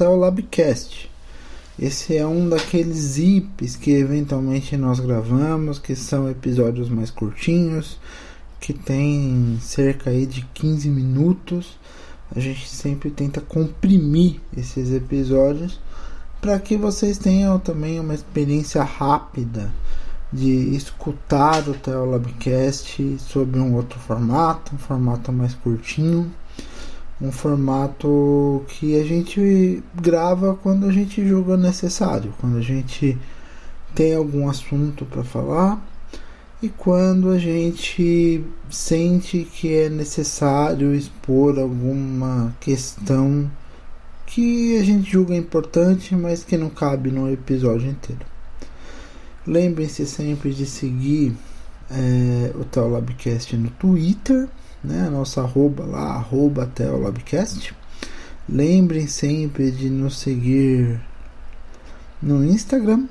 mais um Teolabcast. Esse é um daqueles zips que eventualmente nós gravamos, que são episódios mais curtinhos, que tem cerca aí de 15 minutos. A gente sempre tenta comprimir esses episódios para que vocês tenham também uma experiência rápida de escutar o Teolabcast sob um outro formato, um formato mais curtinho, um formato que a gente grava quando a gente julga necessário, quando a gente tem algum assunto para falar e quando a gente sente que é necessário expor alguma questão que a gente julga importante, mas que não cabe no episódio inteiro. Lembrem-se sempre de seguir é, o Teolabcast no Twitter, né? A nossa arroba lá, arroba Teolabcast. Lembrem sempre de nos seguir no Instagram.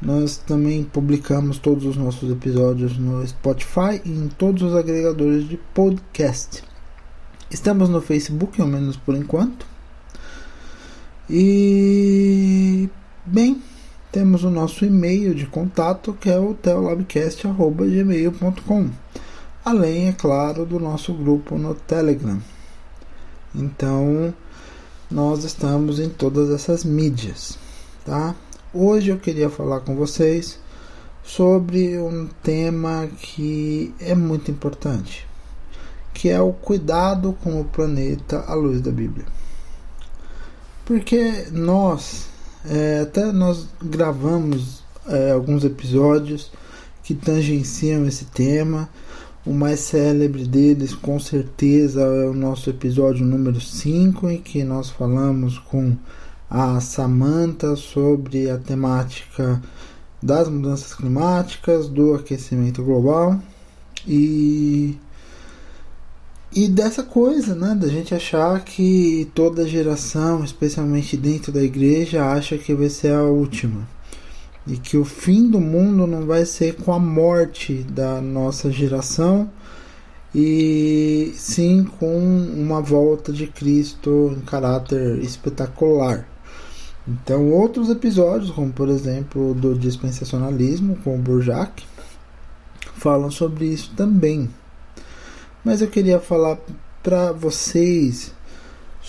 Nós também publicamos todos os nossos episódios no Spotify e em todos os agregadores de podcast. Estamos no Facebook, ao menos por enquanto. E bem, temos o nosso e-mail de contato que é o teolabcast.gmail.com além, é claro, do nosso grupo no Telegram. Então, nós estamos em todas essas mídias, tá? Hoje eu queria falar com vocês sobre um tema que é muito importante, que é o cuidado com o planeta à luz da Bíblia. Porque nós é, até nós gravamos é, alguns episódios que tangenciam esse tema. O mais célebre deles, com certeza, é o nosso episódio número 5, em que nós falamos com a Samantha sobre a temática das mudanças climáticas, do aquecimento global e e dessa coisa, né, da gente achar que toda geração, especialmente dentro da igreja, acha que vai ser a última. E que o fim do mundo não vai ser com a morte da nossa geração, e sim com uma volta de Cristo em caráter espetacular. Então, outros episódios, como por exemplo do dispensacionalismo com o Burjac, falam sobre isso também. Mas eu queria falar para vocês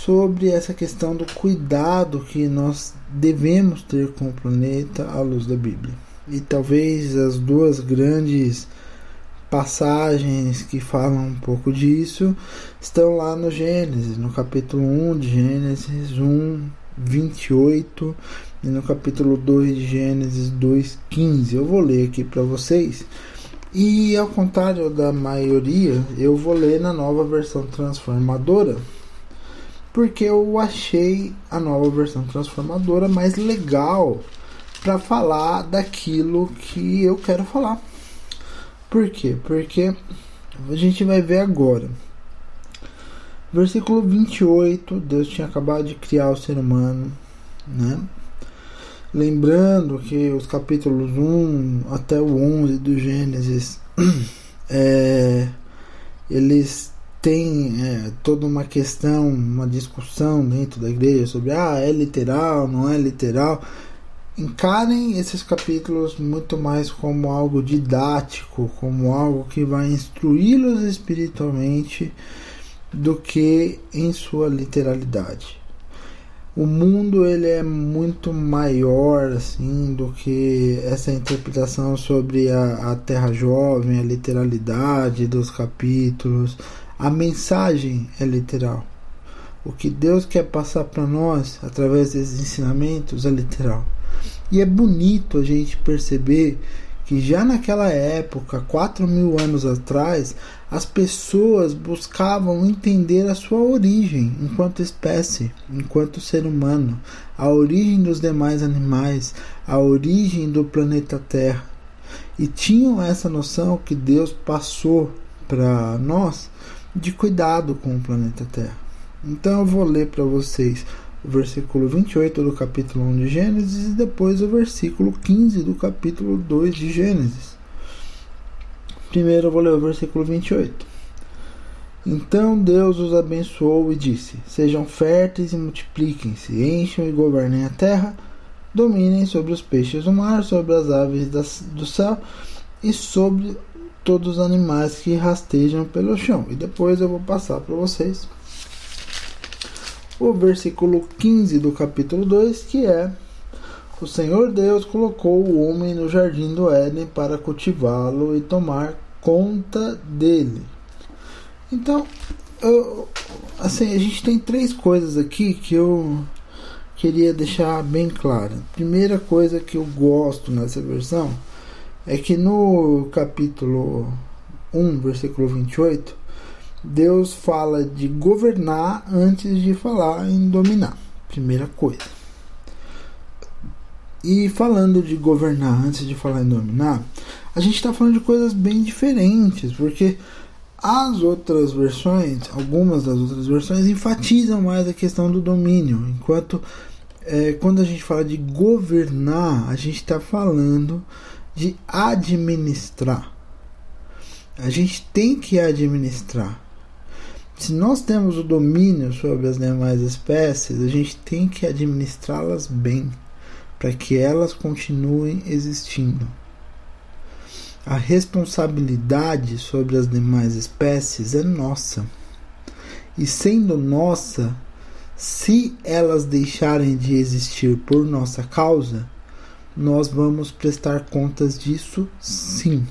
sobre essa questão do cuidado que nós devemos ter com o planeta à luz da Bíblia. E talvez as duas grandes passagens que falam um pouco disso estão lá no Gênesis, no capítulo 1 de Gênesis 1, 28 e no capítulo 2 de Gênesis 2, 15. Eu vou ler aqui para vocês e ao contrário da maioria, eu vou ler na nova versão transformadora, porque eu achei a nova versão transformadora mais legal para falar daquilo que eu quero falar. Por quê? Porque a gente vai ver agora. Versículo 28, Deus tinha acabado de criar o ser humano, né? Lembrando que os capítulos 1 até o 11 do Gênesis, é, eles têm é, toda uma questão, uma discussão dentro da igreja sobre ah, é literal, não é literal. Encarem esses capítulos muito mais como algo didático, como algo que vai instruí-los espiritualmente do que em sua literalidade o mundo ele é muito maior assim do que essa interpretação sobre a, a Terra Jovem, a literalidade dos capítulos. A mensagem é literal. O que Deus quer passar para nós através desses ensinamentos é literal. E é bonito a gente perceber que já naquela época, quatro mil anos atrás, as pessoas buscavam entender a sua origem enquanto espécie, enquanto ser humano, a origem dos demais animais, a origem do planeta Terra. E tinham essa noção que Deus passou para nós de cuidado com o planeta Terra. Então eu vou ler para vocês o versículo 28 do capítulo 1 de Gênesis e depois o versículo 15 do capítulo 2 de Gênesis. Primeiro eu vou ler o versículo 28. Então Deus os abençoou e disse: Sejam férteis e multipliquem-se, encham e governem a terra, dominem sobre os peixes do mar, sobre as aves do céu e sobre todos os animais que rastejam pelo chão. E depois eu vou passar para vocês o versículo 15 do capítulo 2, que é: O Senhor Deus colocou o homem no jardim do Éden para cultivá-lo e tomar conta dele. Então, eu, assim, a gente tem três coisas aqui que eu queria deixar bem clara. Primeira coisa que eu gosto nessa versão é que no capítulo 1, versículo 28, Deus fala de governar antes de falar em dominar. Primeira coisa. E falando de governar antes de falar em dominar, a gente está falando de coisas bem diferentes, porque as outras versões, algumas das outras versões, enfatizam mais a questão do domínio, enquanto é, quando a gente fala de governar, a gente está falando de administrar. A gente tem que administrar. Se nós temos o domínio sobre as demais espécies, a gente tem que administrá-las bem, para que elas continuem existindo. A responsabilidade sobre as demais espécies é nossa. E sendo nossa, se elas deixarem de existir por nossa causa, nós vamos prestar contas disso sim.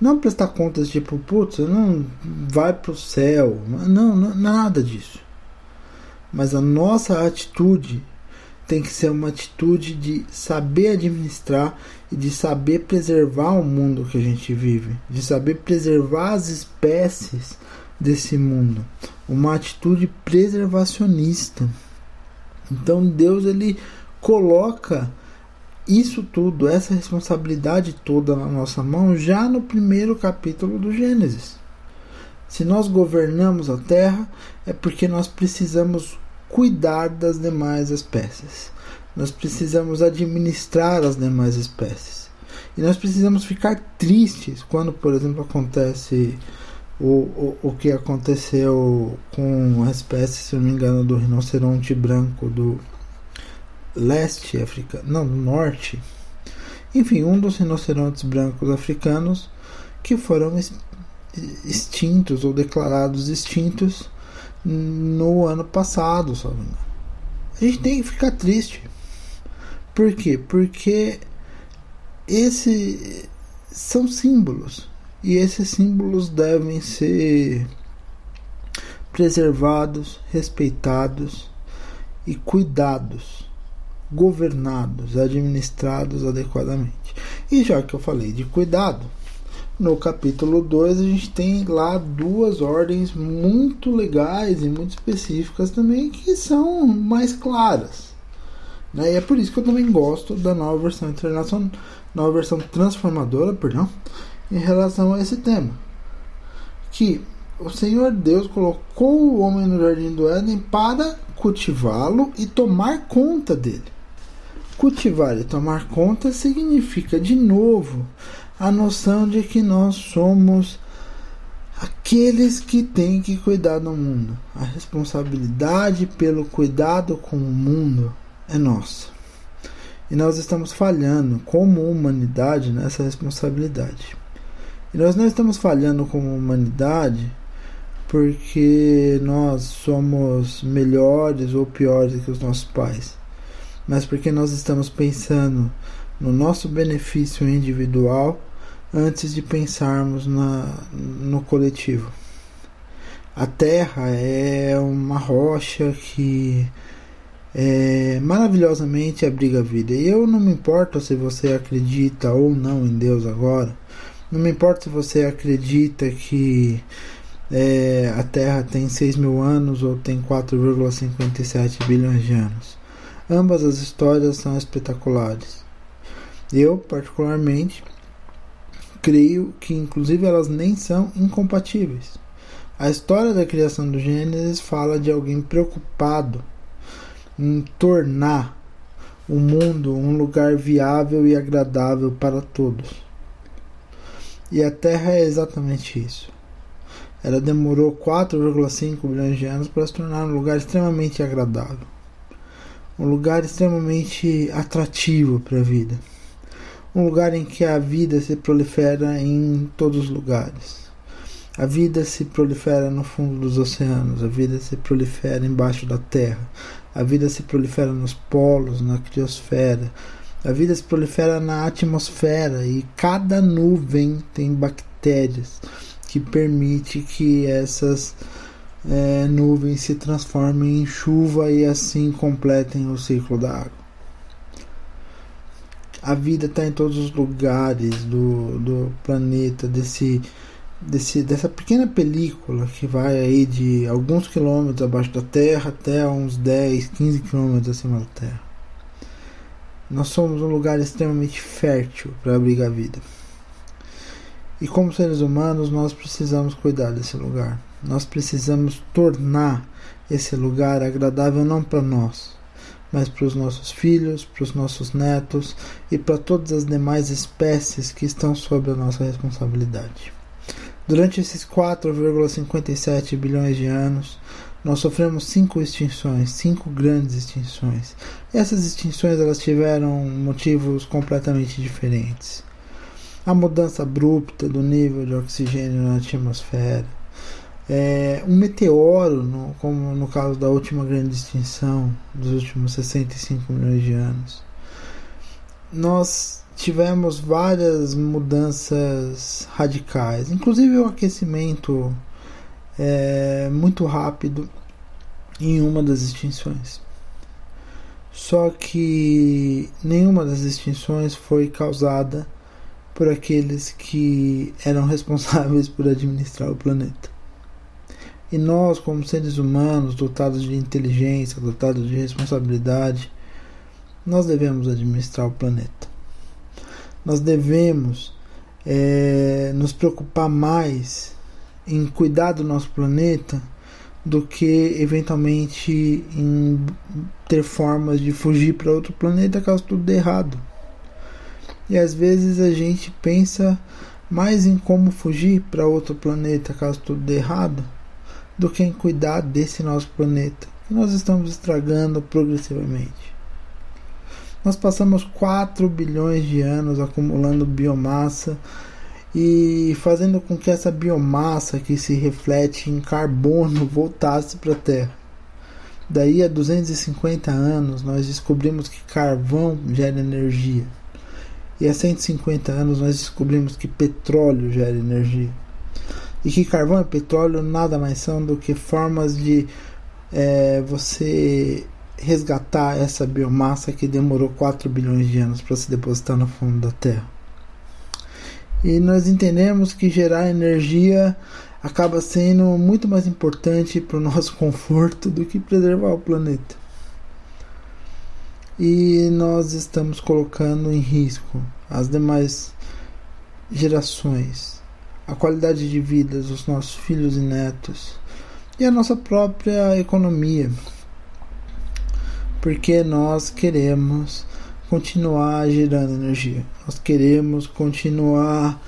Não prestar contas tipo, putz, não vai pro céu. Não, não, nada disso. Mas a nossa atitude tem que ser uma atitude de saber administrar e de saber preservar o mundo que a gente vive, de saber preservar as espécies desse mundo, uma atitude preservacionista. Então Deus ele coloca isso tudo, essa responsabilidade toda na nossa mão já no primeiro capítulo do Gênesis. Se nós governamos a terra, é porque nós precisamos cuidar das demais espécies. Nós precisamos administrar as demais espécies. E nós precisamos ficar tristes quando, por exemplo, acontece o, o, o que aconteceu com a espécie, se não me engano, do rinoceronte branco do leste africano, não, norte. Enfim, um dos rinocerontes brancos africanos que foram extintos ou declarados extintos no ano passado, só A gente tem que ficar triste. Por quê? Porque esse são símbolos e esses símbolos devem ser preservados, respeitados e cuidados, governados, administrados adequadamente. E já que eu falei de cuidado, no capítulo 2 a gente tem lá duas ordens muito legais e muito específicas também que são mais claras. Né? E é por isso que eu também gosto da nova versão internacional, nova versão transformadora, perdão, em relação a esse tema. Que o Senhor Deus colocou o homem no jardim do Éden para cultivá-lo e tomar conta dele. Cultivar e tomar conta significa, de novo, a noção de que nós somos aqueles que têm que cuidar do mundo. A responsabilidade pelo cuidado com o mundo é nossa. E nós estamos falhando como humanidade nessa responsabilidade. E nós não estamos falhando como humanidade porque nós somos melhores ou piores que os nossos pais, mas porque nós estamos pensando no nosso benefício individual antes de pensarmos na, no coletivo. A Terra é uma rocha que é, maravilhosamente abriga a vida. E eu não me importo se você acredita ou não em Deus agora. Não me importa se você acredita que é, a Terra tem 6 mil anos ou tem 4,57 bilhões de anos. Ambas as histórias são espetaculares. Eu, particularmente, creio que inclusive elas nem são incompatíveis. A história da criação do Gênesis fala de alguém preocupado em tornar o mundo um lugar viável e agradável para todos. E a Terra é exatamente isso. ela demorou 4,5 bilhões de anos para se tornar um lugar extremamente agradável, um lugar extremamente atrativo para a vida, um lugar em que a vida se prolifera em todos os lugares. A vida se prolifera no fundo dos oceanos, a vida se prolifera embaixo da terra, a vida se prolifera nos polos, na criosfera, a vida se prolifera na atmosfera e cada nuvem tem bactérias que permite que essas é, nuvens se transformem em chuva e assim completem o ciclo da água. A vida está em todos os lugares do, do planeta, desse desse, dessa pequena película que vai aí de alguns quilômetros abaixo da Terra até uns 10, 15 quilômetros acima da Terra. Nós somos um lugar extremamente fértil para abrigar a vida. E como seres humanos, nós precisamos cuidar desse lugar. Nós precisamos tornar esse lugar agradável não para nós, mas para os nossos filhos, para os nossos netos e para todas as demais espécies que estão sob a nossa responsabilidade. Durante esses 4,57 bilhões de anos, nós sofremos cinco extinções, cinco grandes extinções. Essas extinções elas tiveram motivos completamente diferentes. A mudança abrupta do nível de oxigênio na atmosfera, é, um meteoro, no, como no caso da última grande extinção dos últimos 65 milhões de anos. Nós tivemos várias mudanças radicais, inclusive o aquecimento é, muito rápido em uma das extinções. Só que nenhuma das extinções foi causada por aqueles que eram responsáveis por administrar o planeta. E nós, como seres humanos dotados de inteligência, dotados de responsabilidade, nós devemos administrar o planeta nós devemos é, nos preocupar mais em cuidar do nosso planeta do que eventualmente em ter formas de fugir para outro planeta caso tudo dê errado. E às vezes a gente pensa mais em como fugir para outro planeta caso tudo dê errado do que em cuidar desse nosso planeta que nós estamos estragando progressivamente. Nós passamos 4 bilhões de anos acumulando biomassa e fazendo com que essa biomassa que se reflete em carbono voltasse para a Terra. Daí a 250 anos nós descobrimos que carvão gera energia. E há 150 anos nós descobrimos que petróleo gera energia. E que carvão e petróleo nada mais são do que formas de é, você resgatar essa biomassa que demorou 4 bilhões de anos para se depositar no fundo da Terra. E nós entendemos que gerar energia acaba sendo muito mais importante para o nosso conforto do que preservar o planeta. E nós estamos colocando em risco as demais gerações, a qualidade de vida dos nossos filhos e netos e a nossa própria economia porque nós queremos continuar gerando energia. Nós queremos continuar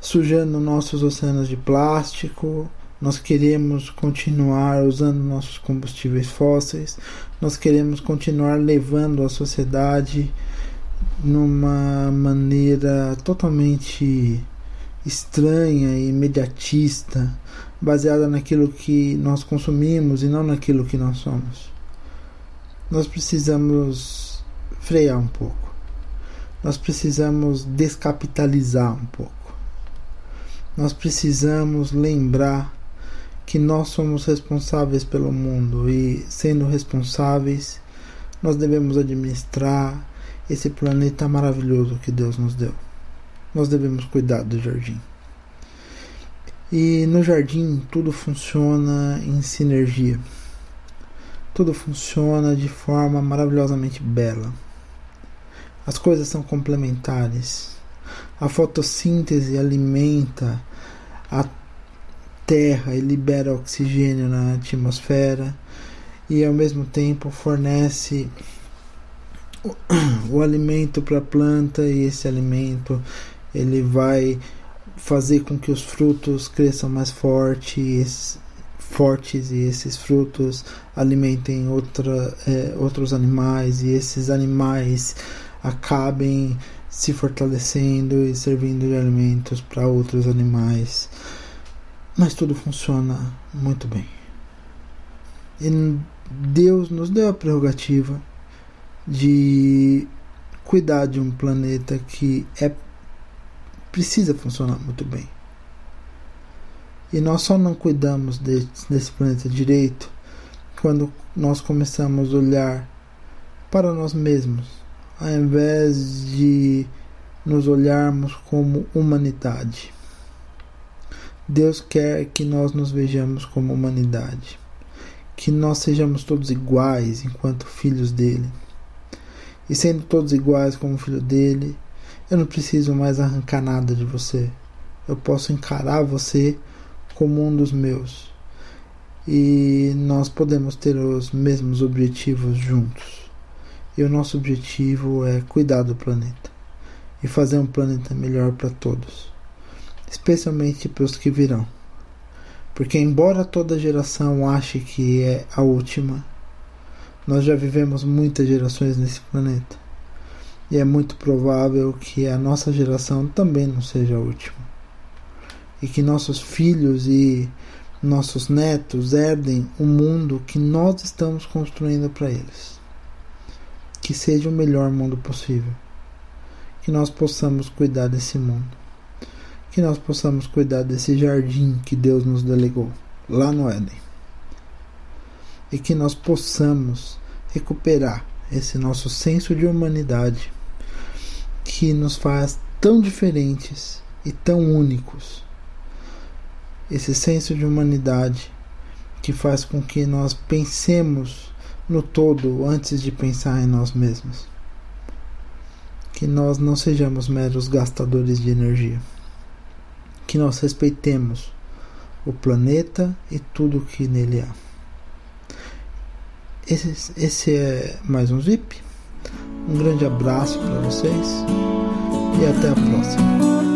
sujando nossos oceanos de plástico. Nós queremos continuar usando nossos combustíveis fósseis. Nós queremos continuar levando a sociedade numa maneira totalmente estranha e imediatista, baseada naquilo que nós consumimos e não naquilo que nós somos nós precisamos frear um pouco. Nós precisamos descapitalizar um pouco. Nós precisamos lembrar que nós somos responsáveis pelo mundo e, sendo responsáveis, nós devemos administrar esse planeta maravilhoso que Deus nos deu. Nós devemos cuidar do jardim. E no jardim tudo funciona em sinergia tudo funciona de forma maravilhosamente bela. As coisas são complementares. A fotossíntese alimenta a terra e libera oxigênio na atmosfera e ao mesmo tempo fornece o, alimento para a planta e esse alimento ele vai fazer com que os frutos cresçam mais fortes, fortes e esses frutos alimentem outra, é, outros animais e esses animais acabem se fortalecendo e servindo de alimentos para outros animais. Mas tudo funciona muito bem. E Deus nos deu a prerrogativa de cuidar de um planeta que é precisa funcionar muito bem. E nós só não cuidamos de, desse planeta direito quando nós começamos a olhar para nós mesmos, ao invés de nos olharmos como humanidade. Deus quer que nós nos vejamos como humanidade, que nós sejamos todos iguais enquanto filhos dele. E sendo todos iguais como filho dele, eu não preciso mais arrancar nada de você. Eu posso encarar você como um dos meus. E nós podemos ter os mesmos objetivos juntos. E o nosso objetivo é cuidar do planeta e fazer um planeta melhor para todos, especialmente para os que virão. Porque, embora toda geração ache que é a última, nós já vivemos muitas gerações nesse planeta e é muito provável que a nossa geração também não seja a última. E que nossos filhos e nossos netos herdem o mundo que nós estamos construindo para eles. Que seja o melhor mundo possível. Que nós possamos cuidar desse mundo. Que nós possamos cuidar desse jardim que Deus nos delegou lá no Éden. E que nós possamos recuperar esse nosso senso de humanidade que nos faz tão diferentes e tão únicos. Esse senso de humanidade que faz com que nós pensemos no todo antes de pensar em nós mesmos. Que nós não sejamos meros gastadores de energia. Que nós respeitemos o planeta e tudo que nele há. Esse, esse é mais um Zip. Um grande abraço para vocês e até a próxima.